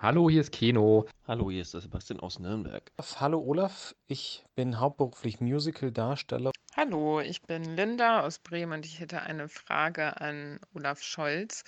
Hallo, hier ist Keno. Hallo, hier ist der Sebastian aus Nürnberg. Hallo Olaf, ich bin hauptberuflich Musical-Darsteller. Hallo, ich bin Linda aus Bremen und ich hätte eine Frage an Olaf Scholz.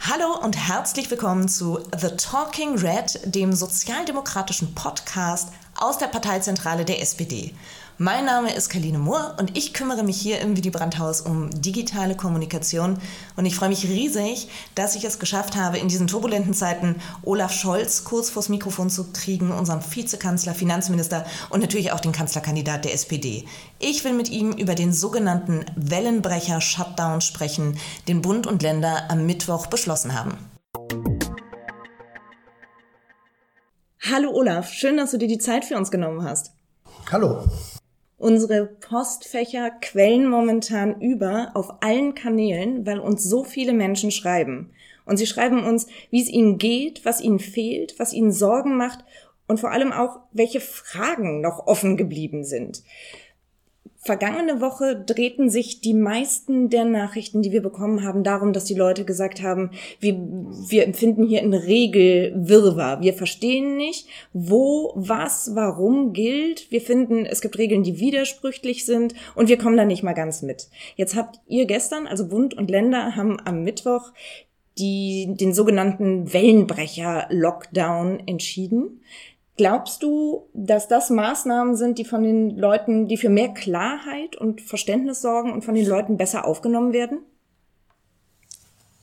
Hallo und herzlich willkommen zu The Talking Red, dem sozialdemokratischen Podcast aus der Parteizentrale der SPD. Mein Name ist Kaline Mohr und ich kümmere mich hier im Willy Brandt-Haus um digitale Kommunikation. Und ich freue mich riesig, dass ich es geschafft habe, in diesen turbulenten Zeiten Olaf Scholz kurz vors Mikrofon zu kriegen, unseren Vizekanzler, Finanzminister und natürlich auch den Kanzlerkandidat der SPD. Ich will mit ihm über den sogenannten Wellenbrecher-Shutdown sprechen, den Bund und Länder am Mittwoch beschlossen haben. Hallo Olaf, schön, dass du dir die Zeit für uns genommen hast. Hallo. Unsere Postfächer quellen momentan über auf allen Kanälen, weil uns so viele Menschen schreiben. Und sie schreiben uns, wie es ihnen geht, was ihnen fehlt, was ihnen Sorgen macht und vor allem auch, welche Fragen noch offen geblieben sind. Vergangene Woche drehten sich die meisten der Nachrichten, die wir bekommen haben, darum, dass die Leute gesagt haben, wir, wir empfinden hier einen Regelwirrwarr. Wir verstehen nicht, wo, was, warum gilt. Wir finden, es gibt Regeln, die widersprüchlich sind und wir kommen da nicht mal ganz mit. Jetzt habt ihr gestern, also Bund und Länder, haben am Mittwoch die, den sogenannten Wellenbrecher-Lockdown entschieden. Glaubst du, dass das Maßnahmen sind, die von den Leuten, die für mehr Klarheit und Verständnis sorgen und von den Leuten besser aufgenommen werden?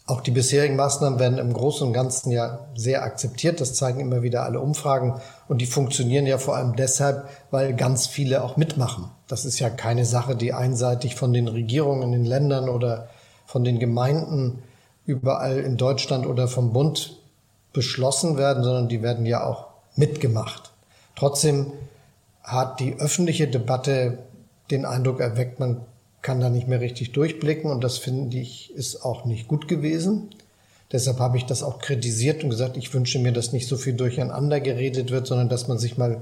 Auch die bisherigen Maßnahmen werden im Großen und Ganzen ja sehr akzeptiert. Das zeigen immer wieder alle Umfragen. Und die funktionieren ja vor allem deshalb, weil ganz viele auch mitmachen. Das ist ja keine Sache, die einseitig von den Regierungen in den Ländern oder von den Gemeinden überall in Deutschland oder vom Bund beschlossen werden, sondern die werden ja auch mitgemacht. Trotzdem hat die öffentliche Debatte den Eindruck erweckt, man kann da nicht mehr richtig durchblicken und das finde ich ist auch nicht gut gewesen. Deshalb habe ich das auch kritisiert und gesagt, ich wünsche mir, dass nicht so viel durcheinander geredet wird, sondern dass man sich mal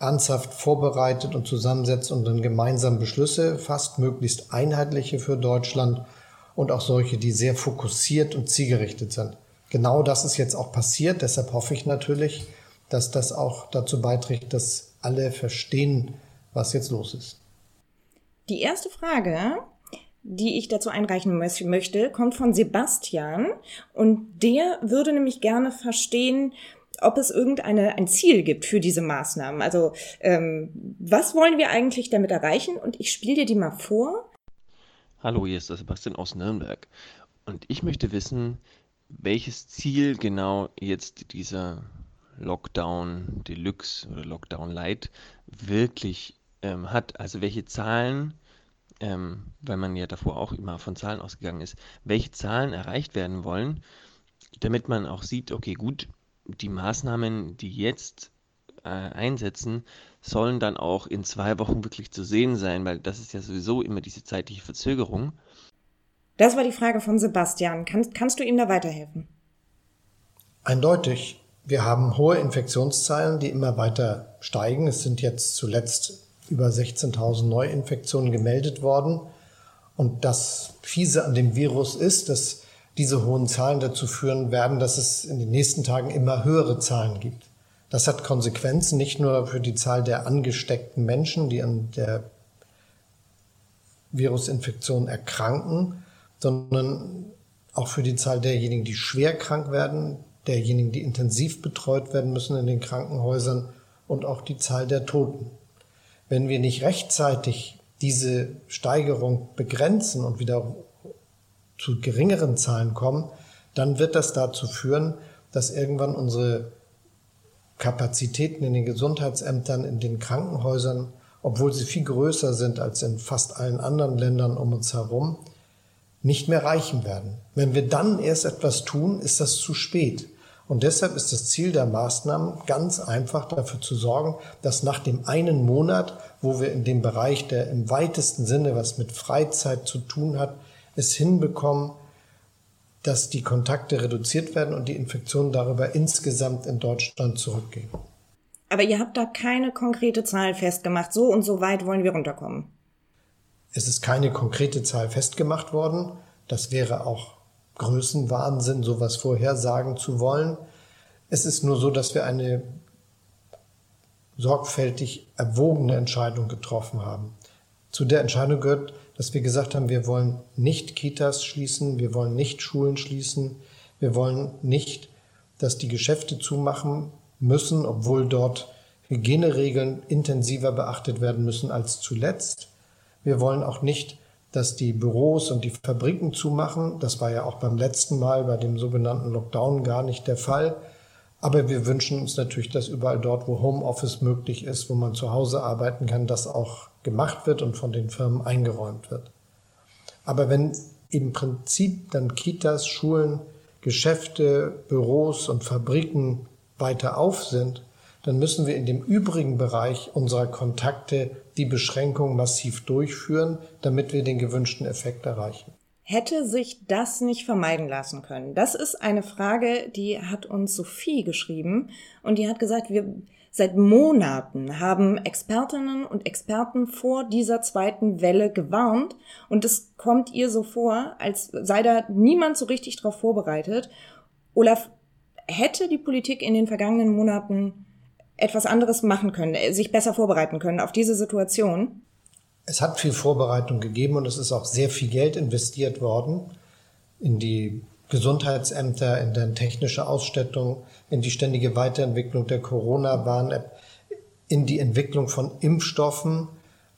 ernsthaft vorbereitet und zusammensetzt und dann gemeinsam Beschlüsse fasst, möglichst einheitliche für Deutschland und auch solche, die sehr fokussiert und zielgerichtet sind. Genau das ist jetzt auch passiert. Deshalb hoffe ich natürlich, dass das auch dazu beiträgt, dass alle verstehen, was jetzt los ist. Die erste Frage, die ich dazu einreichen möchte, kommt von Sebastian und der würde nämlich gerne verstehen, ob es irgendeine ein Ziel gibt für diese Maßnahmen. Also ähm, was wollen wir eigentlich damit erreichen? Und ich spiele dir die mal vor. Hallo, hier ist der Sebastian aus Nürnberg und ich möchte wissen, welches Ziel genau jetzt dieser Lockdown Deluxe oder Lockdown Light wirklich ähm, hat. Also welche Zahlen, ähm, weil man ja davor auch immer von Zahlen ausgegangen ist, welche Zahlen erreicht werden wollen, damit man auch sieht, okay, gut, die Maßnahmen, die jetzt äh, einsetzen, sollen dann auch in zwei Wochen wirklich zu sehen sein, weil das ist ja sowieso immer diese zeitliche Verzögerung. Das war die Frage von Sebastian. Kann, kannst du ihm da weiterhelfen? Eindeutig. Wir haben hohe Infektionszahlen, die immer weiter steigen. Es sind jetzt zuletzt über 16.000 Neuinfektionen gemeldet worden. Und das Fiese an dem Virus ist, dass diese hohen Zahlen dazu führen werden, dass es in den nächsten Tagen immer höhere Zahlen gibt. Das hat Konsequenzen nicht nur für die Zahl der angesteckten Menschen, die an der Virusinfektion erkranken, sondern auch für die Zahl derjenigen, die schwer krank werden, derjenigen, die intensiv betreut werden müssen in den Krankenhäusern und auch die Zahl der Toten. Wenn wir nicht rechtzeitig diese Steigerung begrenzen und wieder zu geringeren Zahlen kommen, dann wird das dazu führen, dass irgendwann unsere Kapazitäten in den Gesundheitsämtern, in den Krankenhäusern, obwohl sie viel größer sind als in fast allen anderen Ländern um uns herum, nicht mehr reichen werden. Wenn wir dann erst etwas tun, ist das zu spät. Und deshalb ist das Ziel der Maßnahmen ganz einfach dafür zu sorgen, dass nach dem einen Monat, wo wir in dem Bereich, der im weitesten Sinne was mit Freizeit zu tun hat, es hinbekommen, dass die Kontakte reduziert werden und die Infektionen darüber insgesamt in Deutschland zurückgehen. Aber ihr habt da keine konkrete Zahl festgemacht. So und so weit wollen wir runterkommen. Es ist keine konkrete Zahl festgemacht worden. Das wäre auch Größenwahnsinn, sowas vorhersagen zu wollen. Es ist nur so, dass wir eine sorgfältig erwogene Entscheidung getroffen haben. Zu der Entscheidung gehört, dass wir gesagt haben, wir wollen nicht Kitas schließen, wir wollen nicht Schulen schließen, wir wollen nicht, dass die Geschäfte zumachen müssen, obwohl dort Hygieneregeln intensiver beachtet werden müssen als zuletzt. Wir wollen auch nicht, dass die Büros und die Fabriken zumachen. Das war ja auch beim letzten Mal bei dem sogenannten Lockdown gar nicht der Fall. Aber wir wünschen uns natürlich, dass überall dort, wo Homeoffice möglich ist, wo man zu Hause arbeiten kann, das auch gemacht wird und von den Firmen eingeräumt wird. Aber wenn im Prinzip dann Kitas, Schulen, Geschäfte, Büros und Fabriken weiter auf sind, dann müssen wir in dem übrigen Bereich unserer Kontakte die Beschränkung massiv durchführen, damit wir den gewünschten Effekt erreichen. Hätte sich das nicht vermeiden lassen können? Das ist eine Frage, die hat uns Sophie geschrieben und die hat gesagt, wir seit Monaten haben Expertinnen und Experten vor dieser zweiten Welle gewarnt und es kommt ihr so vor, als sei da niemand so richtig darauf vorbereitet. Olaf, hätte die Politik in den vergangenen Monaten etwas anderes machen können, äh, sich besser vorbereiten können auf diese Situation? Es hat viel Vorbereitung gegeben und es ist auch sehr viel Geld investiert worden in die Gesundheitsämter, in deren technische Ausstattung, in die ständige Weiterentwicklung der Corona-Warn-App, in die Entwicklung von Impfstoffen,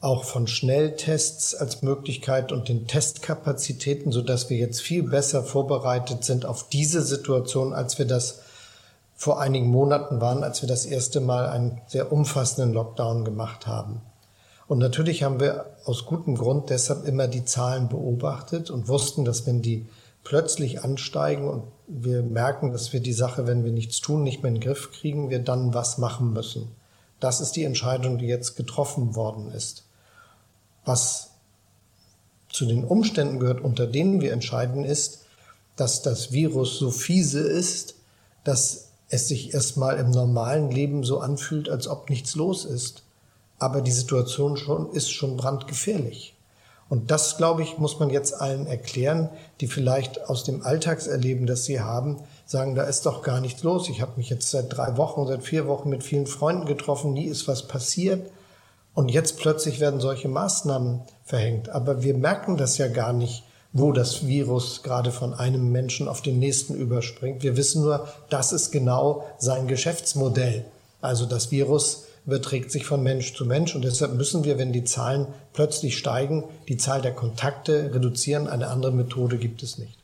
auch von Schnelltests als Möglichkeit und den Testkapazitäten, so dass wir jetzt viel besser vorbereitet sind auf diese Situation, als wir das vor einigen Monaten waren, als wir das erste Mal einen sehr umfassenden Lockdown gemacht haben. Und natürlich haben wir aus gutem Grund deshalb immer die Zahlen beobachtet und wussten, dass wenn die plötzlich ansteigen und wir merken, dass wir die Sache, wenn wir nichts tun, nicht mehr in den Griff kriegen, wir dann was machen müssen. Das ist die Entscheidung, die jetzt getroffen worden ist. Was zu den Umständen gehört, unter denen wir entscheiden, ist, dass das Virus so fiese ist, dass es sich erstmal im normalen Leben so anfühlt, als ob nichts los ist. Aber die Situation schon, ist schon brandgefährlich. Und das, glaube ich, muss man jetzt allen erklären, die vielleicht aus dem Alltagserleben, das sie haben, sagen, da ist doch gar nichts los. Ich habe mich jetzt seit drei Wochen, seit vier Wochen mit vielen Freunden getroffen, nie ist was passiert. Und jetzt plötzlich werden solche Maßnahmen verhängt. Aber wir merken das ja gar nicht, wo das Virus gerade von einem Menschen auf den nächsten überspringt. Wir wissen nur, das ist genau sein Geschäftsmodell. Also das Virus überträgt sich von Mensch zu Mensch und deshalb müssen wir, wenn die Zahlen plötzlich steigen, die Zahl der Kontakte reduzieren. Eine andere Methode gibt es nicht.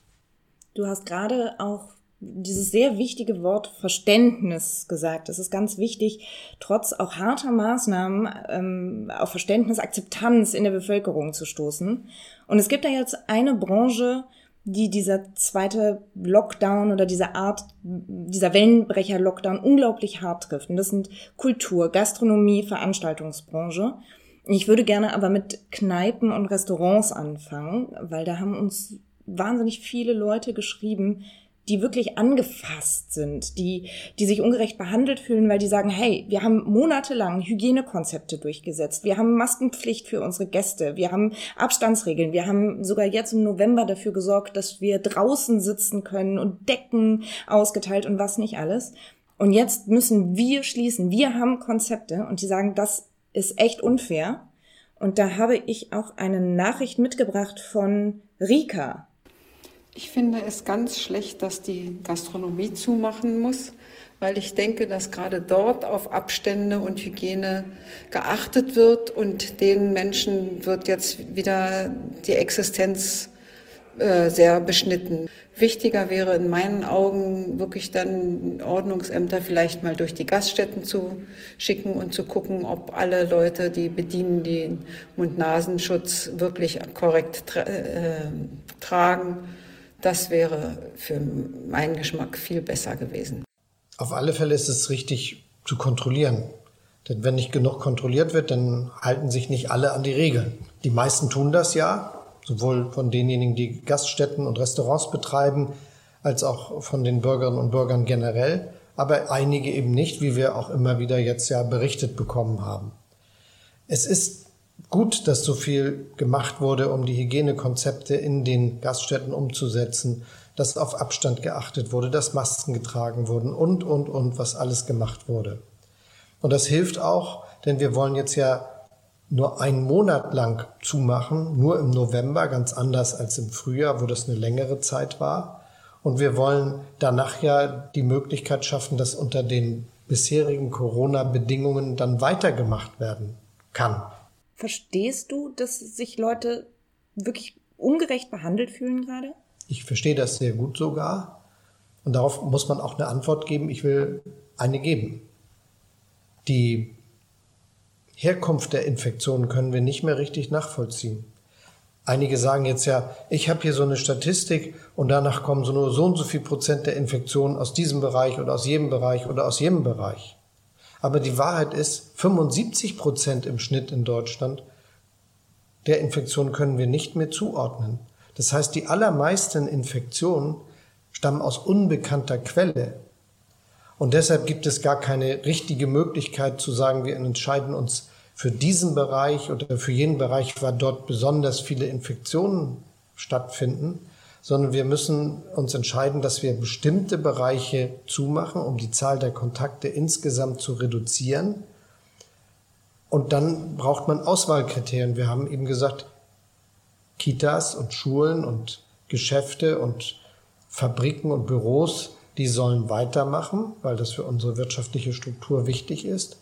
Du hast gerade auch dieses sehr wichtige Wort Verständnis gesagt. Es ist ganz wichtig, trotz auch harter Maßnahmen ähm, auf Verständnis, Akzeptanz in der Bevölkerung zu stoßen. Und es gibt da jetzt eine Branche, die dieser zweite Lockdown oder diese Art, dieser Wellenbrecher-Lockdown unglaublich hart trifft. Und das sind Kultur, Gastronomie, Veranstaltungsbranche. Ich würde gerne aber mit Kneipen und Restaurants anfangen, weil da haben uns wahnsinnig viele Leute geschrieben, die wirklich angefasst sind, die, die sich ungerecht behandelt fühlen, weil die sagen, hey, wir haben monatelang Hygienekonzepte durchgesetzt, wir haben Maskenpflicht für unsere Gäste, wir haben Abstandsregeln, wir haben sogar jetzt im November dafür gesorgt, dass wir draußen sitzen können und Decken ausgeteilt und was nicht alles. Und jetzt müssen wir schließen. Wir haben Konzepte und die sagen, das ist echt unfair. Und da habe ich auch eine Nachricht mitgebracht von Rika. Ich finde es ganz schlecht, dass die Gastronomie zumachen muss, weil ich denke, dass gerade dort auf Abstände und Hygiene geachtet wird und den Menschen wird jetzt wieder die Existenz äh, sehr beschnitten. Wichtiger wäre in meinen Augen wirklich dann Ordnungsämter vielleicht mal durch die Gaststätten zu schicken und zu gucken, ob alle Leute, die bedienen, den Mund-Nasenschutz wirklich korrekt tra äh, tragen das wäre für meinen Geschmack viel besser gewesen. Auf alle Fälle ist es richtig zu kontrollieren. Denn wenn nicht genug kontrolliert wird, dann halten sich nicht alle an die Regeln. Die meisten tun das ja, sowohl von denjenigen, die Gaststätten und Restaurants betreiben, als auch von den Bürgerinnen und Bürgern generell, aber einige eben nicht, wie wir auch immer wieder jetzt ja berichtet bekommen haben. Es ist gut, dass so viel gemacht wurde, um die Hygienekonzepte in den Gaststätten umzusetzen, dass auf Abstand geachtet wurde, dass Masken getragen wurden und, und, und, was alles gemacht wurde. Und das hilft auch, denn wir wollen jetzt ja nur einen Monat lang zumachen, nur im November, ganz anders als im Frühjahr, wo das eine längere Zeit war. Und wir wollen danach ja die Möglichkeit schaffen, dass unter den bisherigen Corona-Bedingungen dann weitergemacht werden kann. Verstehst du, dass sich Leute wirklich ungerecht behandelt fühlen gerade? Ich verstehe das sehr gut sogar. Und darauf muss man auch eine Antwort geben. Ich will eine geben. Die Herkunft der Infektionen können wir nicht mehr richtig nachvollziehen. Einige sagen jetzt ja, ich habe hier so eine Statistik und danach kommen so nur so und so viel Prozent der Infektionen aus diesem Bereich oder aus jedem Bereich oder aus jedem Bereich. Aber die Wahrheit ist, 75 Prozent im Schnitt in Deutschland der Infektionen können wir nicht mehr zuordnen. Das heißt, die allermeisten Infektionen stammen aus unbekannter Quelle. Und deshalb gibt es gar keine richtige Möglichkeit zu sagen, wir entscheiden uns für diesen Bereich oder für jenen Bereich, weil dort besonders viele Infektionen stattfinden, sondern wir müssen uns entscheiden, dass wir bestimmte Bereiche zumachen, um die Zahl der Kontakte insgesamt zu reduzieren. Und dann braucht man Auswahlkriterien. Wir haben eben gesagt, Kitas und Schulen und Geschäfte und Fabriken und Büros, die sollen weitermachen, weil das für unsere wirtschaftliche Struktur wichtig ist.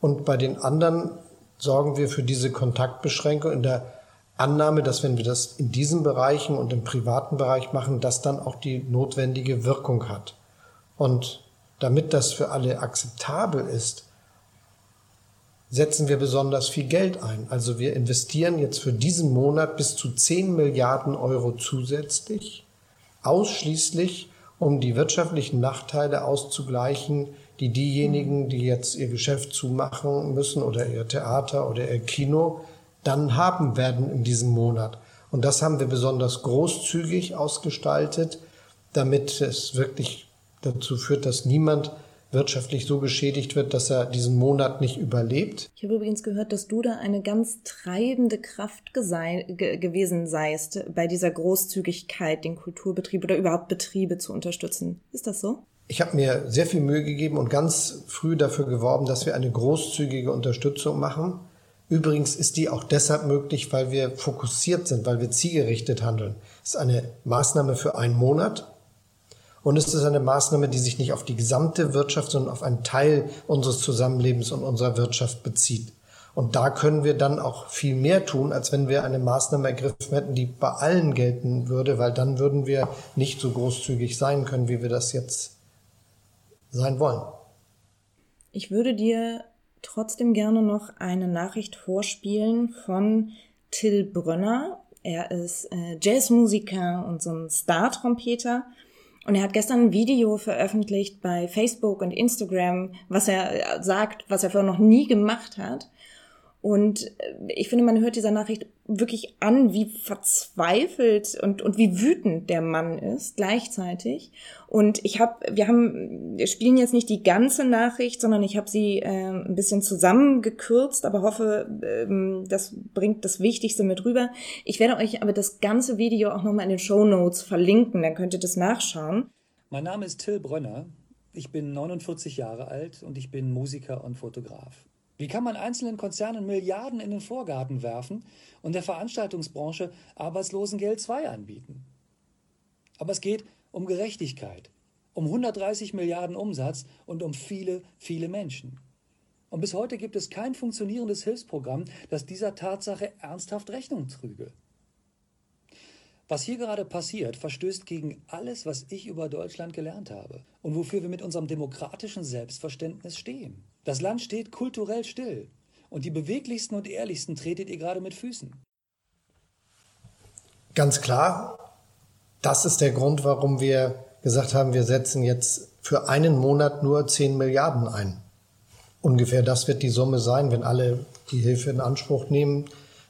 Und bei den anderen sorgen wir für diese Kontaktbeschränkung in der Annahme, dass wenn wir das in diesen Bereichen und im privaten Bereich machen, das dann auch die notwendige Wirkung hat. Und damit das für alle akzeptabel ist, setzen wir besonders viel Geld ein. Also wir investieren jetzt für diesen Monat bis zu 10 Milliarden Euro zusätzlich, ausschließlich um die wirtschaftlichen Nachteile auszugleichen, die diejenigen, die jetzt ihr Geschäft zumachen müssen oder ihr Theater oder ihr Kino, dann haben werden in diesem Monat. Und das haben wir besonders großzügig ausgestaltet, damit es wirklich dazu führt, dass niemand wirtschaftlich so geschädigt wird, dass er diesen Monat nicht überlebt. Ich habe übrigens gehört, dass du da eine ganz treibende Kraft ge gewesen seist, bei dieser Großzügigkeit, den Kulturbetrieb oder überhaupt Betriebe zu unterstützen. Ist das so? Ich habe mir sehr viel Mühe gegeben und ganz früh dafür geworben, dass wir eine großzügige Unterstützung machen. Übrigens ist die auch deshalb möglich, weil wir fokussiert sind, weil wir zielgerichtet handeln. Es ist eine Maßnahme für einen Monat und es ist eine Maßnahme, die sich nicht auf die gesamte Wirtschaft, sondern auf einen Teil unseres Zusammenlebens und unserer Wirtschaft bezieht. Und da können wir dann auch viel mehr tun, als wenn wir eine Maßnahme ergriffen hätten, die bei allen gelten würde, weil dann würden wir nicht so großzügig sein können, wie wir das jetzt sein wollen. Ich würde dir trotzdem gerne noch eine Nachricht vorspielen von Till Brönner. Er ist äh, Jazzmusiker und so ein Star-Trompeter. Und er hat gestern ein Video veröffentlicht bei Facebook und Instagram, was er sagt, was er vorher noch nie gemacht hat. Und äh, ich finde, man hört dieser Nachricht wirklich an, wie verzweifelt und, und wie wütend der Mann ist gleichzeitig. Und ich habe, wir haben, wir spielen jetzt nicht die ganze Nachricht, sondern ich habe sie äh, ein bisschen zusammengekürzt, aber hoffe, ähm, das bringt das Wichtigste mit rüber. Ich werde euch aber das ganze Video auch nochmal in den Show Notes verlinken, dann könnt ihr das nachschauen. Mein Name ist Till Brönner. Ich bin 49 Jahre alt und ich bin Musiker und Fotograf. Wie kann man einzelnen Konzernen Milliarden in den Vorgarten werfen und der Veranstaltungsbranche Arbeitslosengeld 2 anbieten? Aber es geht um Gerechtigkeit, um 130 Milliarden Umsatz und um viele, viele Menschen. Und bis heute gibt es kein funktionierendes Hilfsprogramm, das dieser Tatsache ernsthaft Rechnung trüge. Was hier gerade passiert, verstößt gegen alles, was ich über Deutschland gelernt habe und wofür wir mit unserem demokratischen Selbstverständnis stehen. Das Land steht kulturell still und die beweglichsten und ehrlichsten tretet ihr gerade mit Füßen. Ganz klar, das ist der Grund, warum wir gesagt haben, wir setzen jetzt für einen Monat nur 10 Milliarden ein. Ungefähr das wird die Summe sein, wenn alle die Hilfe in Anspruch nehmen,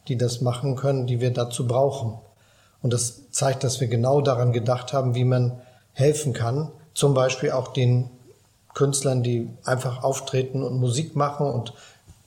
die das machen können, die wir dazu brauchen. Und das zeigt, dass wir genau daran gedacht haben, wie man helfen kann. Zum Beispiel auch den Künstlern, die einfach auftreten und Musik machen und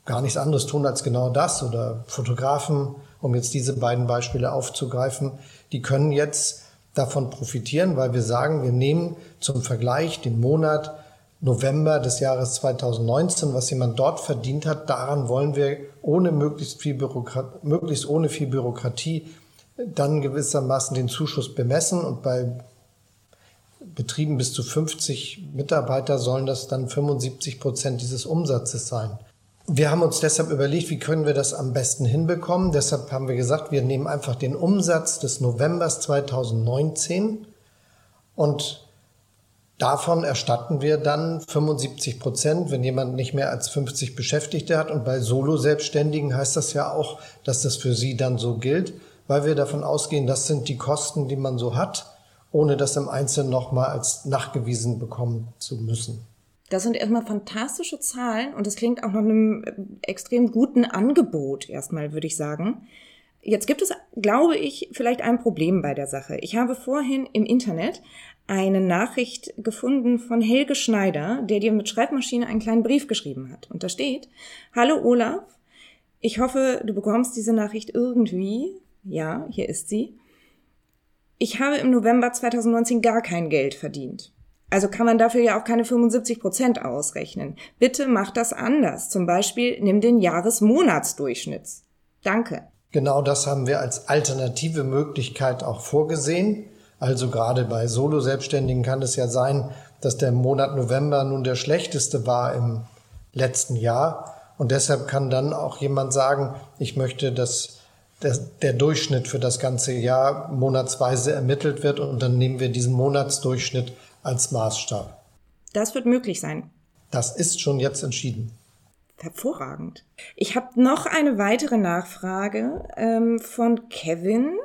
gar nichts anderes tun als genau das oder Fotografen, um jetzt diese beiden Beispiele aufzugreifen, die können jetzt davon profitieren, weil wir sagen, wir nehmen zum Vergleich den Monat November des Jahres 2019, was jemand dort verdient hat, daran wollen wir ohne möglichst viel Bürokrat möglichst ohne viel Bürokratie dann gewissermaßen den Zuschuss bemessen und bei Betrieben bis zu 50 Mitarbeiter sollen das dann 75 Prozent dieses Umsatzes sein. Wir haben uns deshalb überlegt, wie können wir das am besten hinbekommen. Deshalb haben wir gesagt, wir nehmen einfach den Umsatz des Novembers 2019 und davon erstatten wir dann 75 Prozent, wenn jemand nicht mehr als 50 Beschäftigte hat. Und bei Solo-Selbstständigen heißt das ja auch, dass das für sie dann so gilt, weil wir davon ausgehen, das sind die Kosten, die man so hat ohne das im Einzelnen nochmal als nachgewiesen bekommen zu müssen. Das sind erstmal fantastische Zahlen und es klingt auch nach einem extrem guten Angebot erstmal, würde ich sagen. Jetzt gibt es, glaube ich, vielleicht ein Problem bei der Sache. Ich habe vorhin im Internet eine Nachricht gefunden von Helge Schneider, der dir mit Schreibmaschine einen kleinen Brief geschrieben hat. Und da steht, Hallo Olaf, ich hoffe, du bekommst diese Nachricht irgendwie. Ja, hier ist sie. Ich habe im November 2019 gar kein Geld verdient. Also kann man dafür ja auch keine 75 Prozent ausrechnen. Bitte mach das anders. Zum Beispiel nimm den Jahresmonatsdurchschnitt. Danke. Genau das haben wir als alternative Möglichkeit auch vorgesehen. Also gerade bei Solo-Selbstständigen kann es ja sein, dass der Monat November nun der schlechteste war im letzten Jahr. Und deshalb kann dann auch jemand sagen, ich möchte das der, der Durchschnitt für das ganze Jahr monatsweise ermittelt wird und dann nehmen wir diesen Monatsdurchschnitt als Maßstab. Das wird möglich sein. Das ist schon jetzt entschieden. Hervorragend. Ich habe noch eine weitere Nachfrage ähm, von Kevin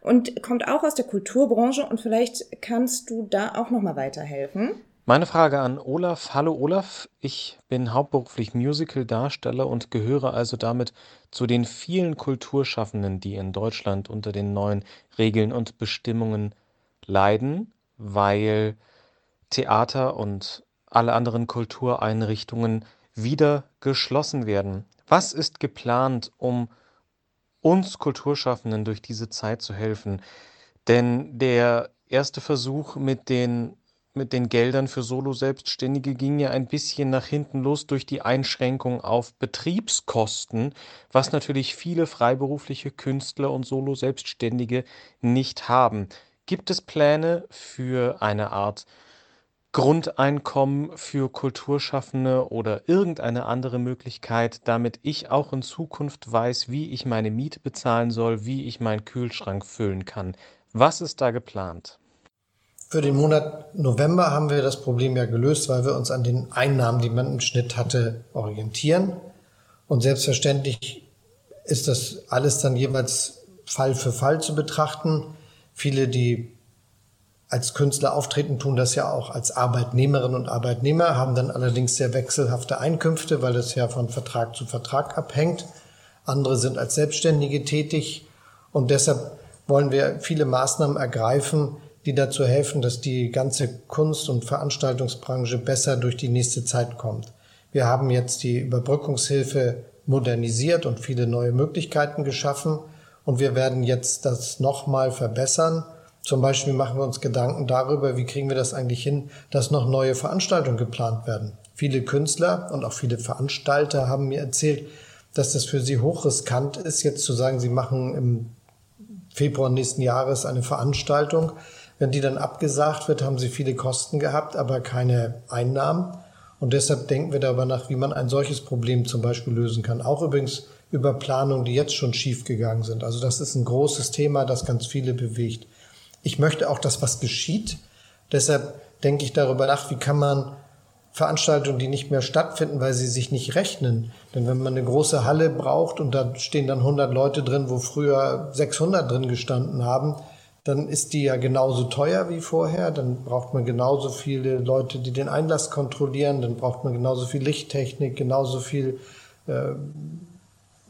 und kommt auch aus der Kulturbranche und vielleicht kannst du da auch noch mal weiterhelfen. Meine Frage an Olaf. Hallo Olaf, ich bin hauptberuflich Musical-Darsteller und gehöre also damit zu den vielen Kulturschaffenden, die in Deutschland unter den neuen Regeln und Bestimmungen leiden, weil Theater und alle anderen Kultureinrichtungen wieder geschlossen werden. Was ist geplant, um uns Kulturschaffenden durch diese Zeit zu helfen? Denn der erste Versuch mit den mit den Geldern für Solo-Selbstständige ging ja ein bisschen nach hinten los durch die Einschränkung auf Betriebskosten, was natürlich viele freiberufliche Künstler und Solo-Selbstständige nicht haben. Gibt es Pläne für eine Art Grundeinkommen für Kulturschaffende oder irgendeine andere Möglichkeit, damit ich auch in Zukunft weiß, wie ich meine Miete bezahlen soll, wie ich meinen Kühlschrank füllen kann? Was ist da geplant? Für den Monat November haben wir das Problem ja gelöst, weil wir uns an den Einnahmen, die man im Schnitt hatte, orientieren. Und selbstverständlich ist das alles dann jeweils Fall für Fall zu betrachten. Viele, die als Künstler auftreten, tun das ja auch als Arbeitnehmerinnen und Arbeitnehmer, haben dann allerdings sehr wechselhafte Einkünfte, weil es ja von Vertrag zu Vertrag abhängt. Andere sind als Selbstständige tätig und deshalb wollen wir viele Maßnahmen ergreifen, die dazu helfen, dass die ganze Kunst- und Veranstaltungsbranche besser durch die nächste Zeit kommt. Wir haben jetzt die Überbrückungshilfe modernisiert und viele neue Möglichkeiten geschaffen und wir werden jetzt das nochmal verbessern. Zum Beispiel machen wir uns Gedanken darüber, wie kriegen wir das eigentlich hin, dass noch neue Veranstaltungen geplant werden. Viele Künstler und auch viele Veranstalter haben mir erzählt, dass das für sie hochriskant ist, jetzt zu sagen, sie machen im Februar nächsten Jahres eine Veranstaltung, wenn die dann abgesagt wird, haben sie viele Kosten gehabt, aber keine Einnahmen. Und deshalb denken wir darüber nach, wie man ein solches Problem zum Beispiel lösen kann. Auch übrigens über Planungen, die jetzt schon schiefgegangen sind. Also das ist ein großes Thema, das ganz viele bewegt. Ich möchte auch, dass was geschieht. Deshalb denke ich darüber nach, wie kann man Veranstaltungen, die nicht mehr stattfinden, weil sie sich nicht rechnen. Denn wenn man eine große Halle braucht und da stehen dann 100 Leute drin, wo früher 600 drin gestanden haben, dann ist die ja genauso teuer wie vorher. Dann braucht man genauso viele Leute, die den Einlass kontrollieren. Dann braucht man genauso viel Lichttechnik, genauso viel äh,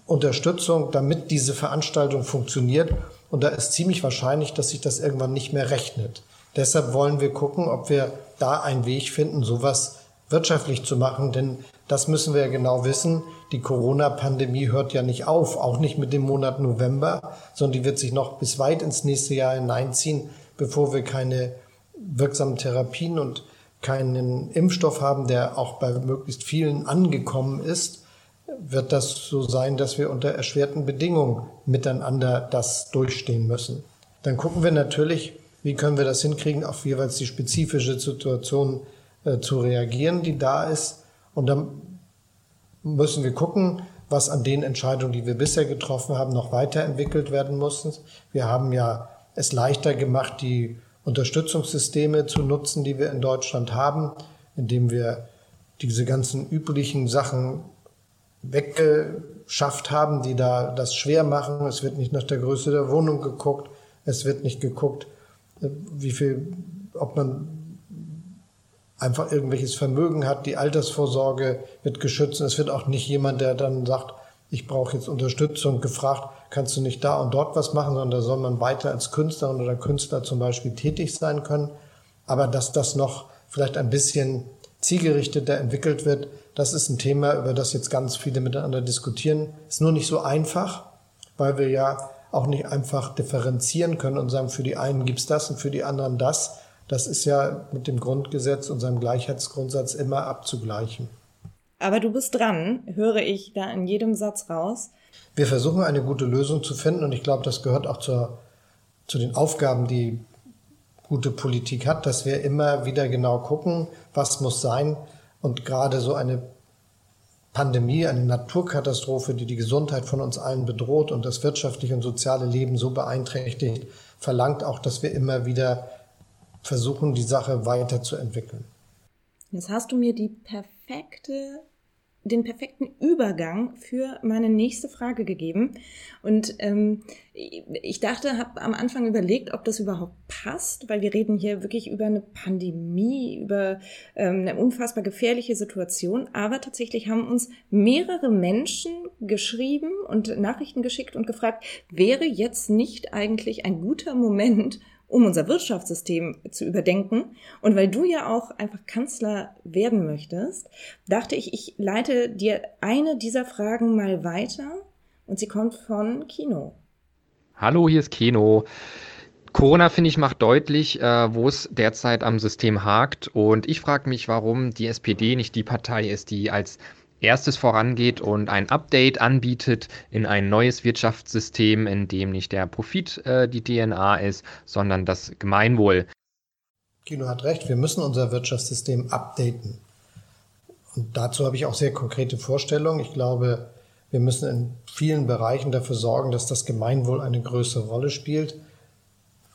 Unterstützung, damit diese Veranstaltung funktioniert. Und da ist ziemlich wahrscheinlich, dass sich das irgendwann nicht mehr rechnet. Deshalb wollen wir gucken, ob wir da einen Weg finden, sowas wirtschaftlich zu machen. Denn das müssen wir ja genau wissen. Die Corona-Pandemie hört ja nicht auf, auch nicht mit dem Monat November, sondern die wird sich noch bis weit ins nächste Jahr hineinziehen. bevor wir keine wirksamen Therapien und keinen Impfstoff haben, der auch bei möglichst vielen angekommen ist, wird das so sein, dass wir unter erschwerten Bedingungen miteinander das durchstehen müssen. Dann gucken wir natürlich, wie können wir das hinkriegen, auf jeweils die spezifische Situation äh, zu reagieren, die da ist. Und dann müssen wir gucken, was an den Entscheidungen, die wir bisher getroffen haben, noch weiterentwickelt werden muss. Wir haben ja es leichter gemacht, die Unterstützungssysteme zu nutzen, die wir in Deutschland haben, indem wir diese ganzen üblichen Sachen weggeschafft haben, die da das schwer machen. Es wird nicht nach der Größe der Wohnung geguckt. Es wird nicht geguckt, wie viel, ob man einfach irgendwelches Vermögen hat. Die Altersvorsorge wird geschützt. Es wird auch nicht jemand, der dann sagt, ich brauche jetzt Unterstützung, gefragt, kannst du nicht da und dort was machen, sondern da soll man weiter als Künstlerin oder Künstler zum Beispiel tätig sein können. Aber dass das noch vielleicht ein bisschen zielgerichteter entwickelt wird, das ist ein Thema, über das jetzt ganz viele miteinander diskutieren. Ist nur nicht so einfach, weil wir ja auch nicht einfach differenzieren können und sagen, für die einen gibt's das und für die anderen das. Das ist ja mit dem Grundgesetz und seinem Gleichheitsgrundsatz immer abzugleichen. Aber du bist dran, höre ich da in jedem Satz raus. Wir versuchen eine gute Lösung zu finden und ich glaube, das gehört auch zur, zu den Aufgaben, die gute Politik hat, dass wir immer wieder genau gucken, was muss sein. Und gerade so eine Pandemie, eine Naturkatastrophe, die die Gesundheit von uns allen bedroht und das wirtschaftliche und soziale Leben so beeinträchtigt, verlangt auch, dass wir immer wieder versuchen, die Sache weiterzuentwickeln. Jetzt hast du mir die perfekte den perfekten Übergang für meine nächste Frage gegeben. Und ähm, ich dachte, habe am Anfang überlegt, ob das überhaupt passt, weil wir reden hier wirklich über eine Pandemie, über ähm, eine unfassbar gefährliche Situation. Aber tatsächlich haben uns mehrere Menschen geschrieben und Nachrichten geschickt und gefragt, wäre jetzt nicht eigentlich ein guter Moment, um unser Wirtschaftssystem zu überdenken. Und weil du ja auch einfach Kanzler werden möchtest, dachte ich, ich leite dir eine dieser Fragen mal weiter. Und sie kommt von Kino. Hallo, hier ist Kino. Corona, finde ich, macht deutlich, äh, wo es derzeit am System hakt. Und ich frage mich, warum die SPD nicht die Partei ist, die als erstes vorangeht und ein Update anbietet in ein neues Wirtschaftssystem, in dem nicht der Profit äh, die DNA ist, sondern das Gemeinwohl. Kino hat recht, wir müssen unser Wirtschaftssystem updaten. Und dazu habe ich auch sehr konkrete Vorstellungen. Ich glaube, wir müssen in vielen Bereichen dafür sorgen, dass das Gemeinwohl eine größere Rolle spielt.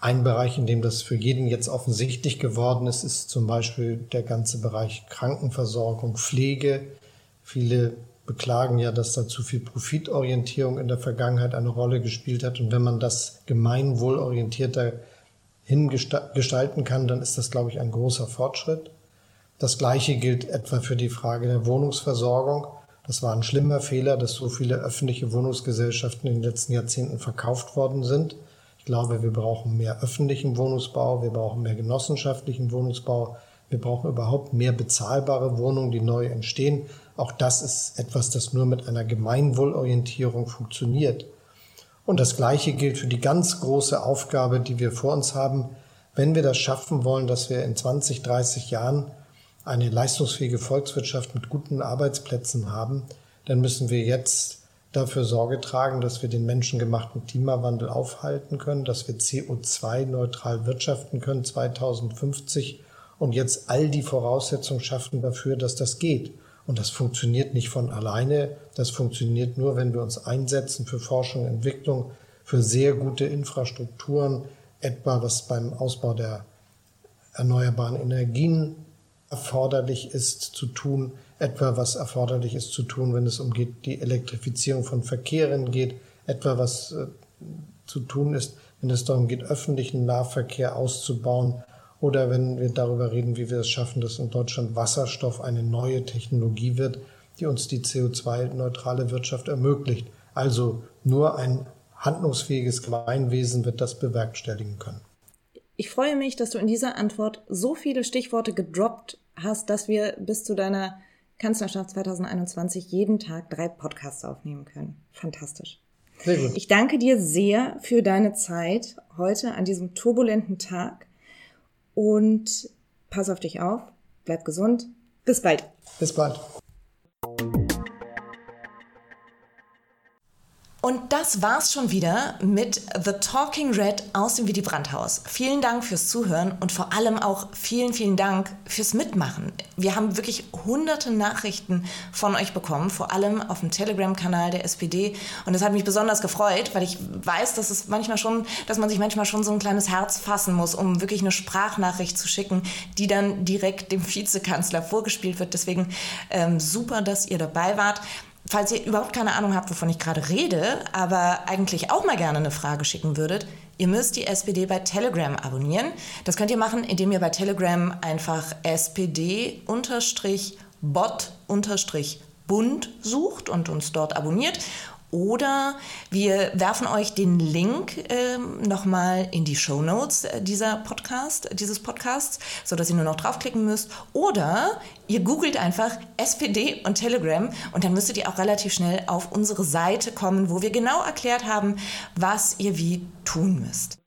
Ein Bereich, in dem das für jeden jetzt offensichtlich geworden ist, ist zum Beispiel der ganze Bereich Krankenversorgung, Pflege, Viele beklagen ja, dass da zu viel Profitorientierung in der Vergangenheit eine Rolle gespielt hat. Und wenn man das gemeinwohlorientierter hingestalten kann, dann ist das, glaube ich, ein großer Fortschritt. Das Gleiche gilt etwa für die Frage der Wohnungsversorgung. Das war ein schlimmer Fehler, dass so viele öffentliche Wohnungsgesellschaften in den letzten Jahrzehnten verkauft worden sind. Ich glaube, wir brauchen mehr öffentlichen Wohnungsbau, wir brauchen mehr genossenschaftlichen Wohnungsbau, wir brauchen überhaupt mehr bezahlbare Wohnungen, die neu entstehen. Auch das ist etwas, das nur mit einer Gemeinwohlorientierung funktioniert. Und das Gleiche gilt für die ganz große Aufgabe, die wir vor uns haben. Wenn wir das schaffen wollen, dass wir in 20, 30 Jahren eine leistungsfähige Volkswirtschaft mit guten Arbeitsplätzen haben, dann müssen wir jetzt dafür Sorge tragen, dass wir den menschengemachten Klimawandel aufhalten können, dass wir CO2-neutral wirtschaften können 2050 und jetzt all die Voraussetzungen schaffen dafür, dass das geht. Und das funktioniert nicht von alleine. Das funktioniert nur, wenn wir uns einsetzen für Forschung und Entwicklung, für sehr gute Infrastrukturen, etwa was beim Ausbau der erneuerbaren Energien erforderlich ist zu tun, etwa was erforderlich ist zu tun, wenn es um die Elektrifizierung von Verkehren geht, etwa was äh, zu tun ist, wenn es darum geht, öffentlichen Nahverkehr auszubauen, oder wenn wir darüber reden, wie wir es schaffen, dass in Deutschland Wasserstoff eine neue Technologie wird, die uns die CO2-neutrale Wirtschaft ermöglicht. Also nur ein handlungsfähiges Gemeinwesen wird das bewerkstelligen können. Ich freue mich, dass du in dieser Antwort so viele Stichworte gedroppt hast, dass wir bis zu deiner Kanzlerschaft 2021 jeden Tag drei Podcasts aufnehmen können. Fantastisch. Sehr gut. Ich danke dir sehr für deine Zeit heute an diesem turbulenten Tag und pass auf dich auf, bleib gesund. Bis bald. Bis bald. Und das war's schon wieder mit The Talking Red aus dem Willy Brandt-Haus. Vielen Dank fürs Zuhören und vor allem auch vielen, vielen Dank fürs Mitmachen. Wir haben wirklich hunderte Nachrichten von euch bekommen, vor allem auf dem Telegram-Kanal der SPD. Und das hat mich besonders gefreut, weil ich weiß, dass es manchmal schon, dass man sich manchmal schon so ein kleines Herz fassen muss, um wirklich eine Sprachnachricht zu schicken, die dann direkt dem Vizekanzler vorgespielt wird. Deswegen ähm, super, dass ihr dabei wart. Falls ihr überhaupt keine Ahnung habt, wovon ich gerade rede, aber eigentlich auch mal gerne eine Frage schicken würdet, ihr müsst die SPD bei Telegram abonnieren. Das könnt ihr machen, indem ihr bei Telegram einfach SPD-Bot-Bund sucht und uns dort abonniert. Oder wir werfen euch den Link ähm, nochmal in die Show Notes dieser Podcast, dieses Podcasts, sodass ihr nur noch draufklicken müsst. Oder ihr googelt einfach SPD und Telegram und dann müsstet ihr auch relativ schnell auf unsere Seite kommen, wo wir genau erklärt haben, was ihr wie tun müsst.